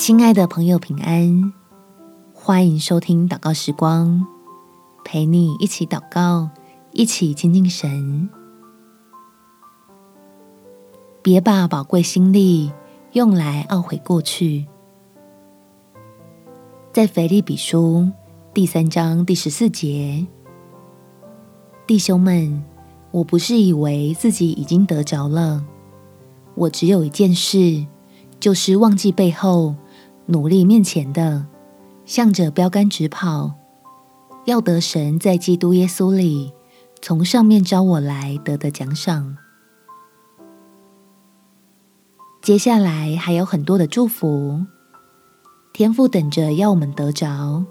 亲爱的朋友，平安！欢迎收听祷告时光，陪你一起祷告，一起亲近神。别把宝贵心力用来懊悔过去。在腓立比书第三章第十四节，弟兄们，我不是以为自己已经得着了，我只有一件事，就是忘记背后，努力面前的，向着标杆直跑，要得神在基督耶稣里从上面召我来得的奖赏。接下来还有很多的祝福，天父等着要我们得着。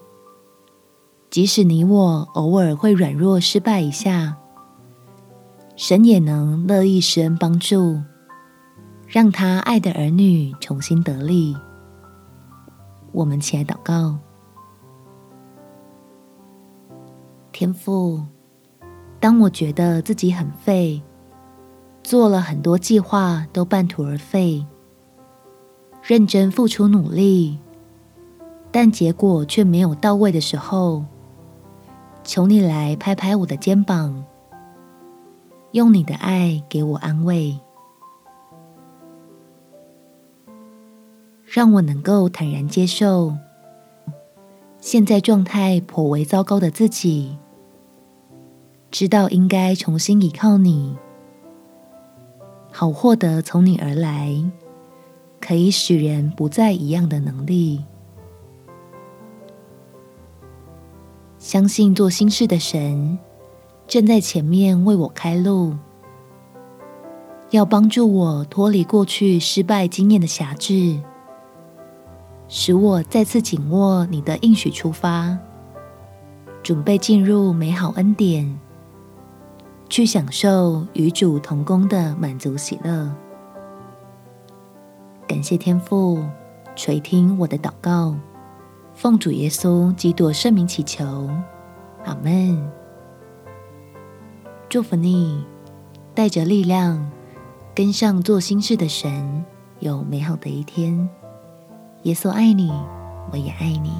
即使你我偶尔会软弱失败一下，神也能乐意施恩帮助，让他爱的儿女重新得力。我们起来祷告，天父，当我觉得自己很废，做了很多计划都半途而废，认真付出努力，但结果却没有到位的时候，求你来拍拍我的肩膀，用你的爱给我安慰。让我能够坦然接受现在状态颇为糟糕的自己，知道应该重新依靠你，好获得从你而来，可以使人不再一样的能力。相信做新事的神正在前面为我开路，要帮助我脱离过去失败经验的辖制。使我再次紧握你的应许出发，准备进入美好恩典，去享受与主同工的满足喜乐。感谢天父垂听我的祷告，奉主耶稣基督圣名祈求，阿门。祝福你，带着力量跟上做新事的神，有美好的一天。耶稣爱你，我也爱你。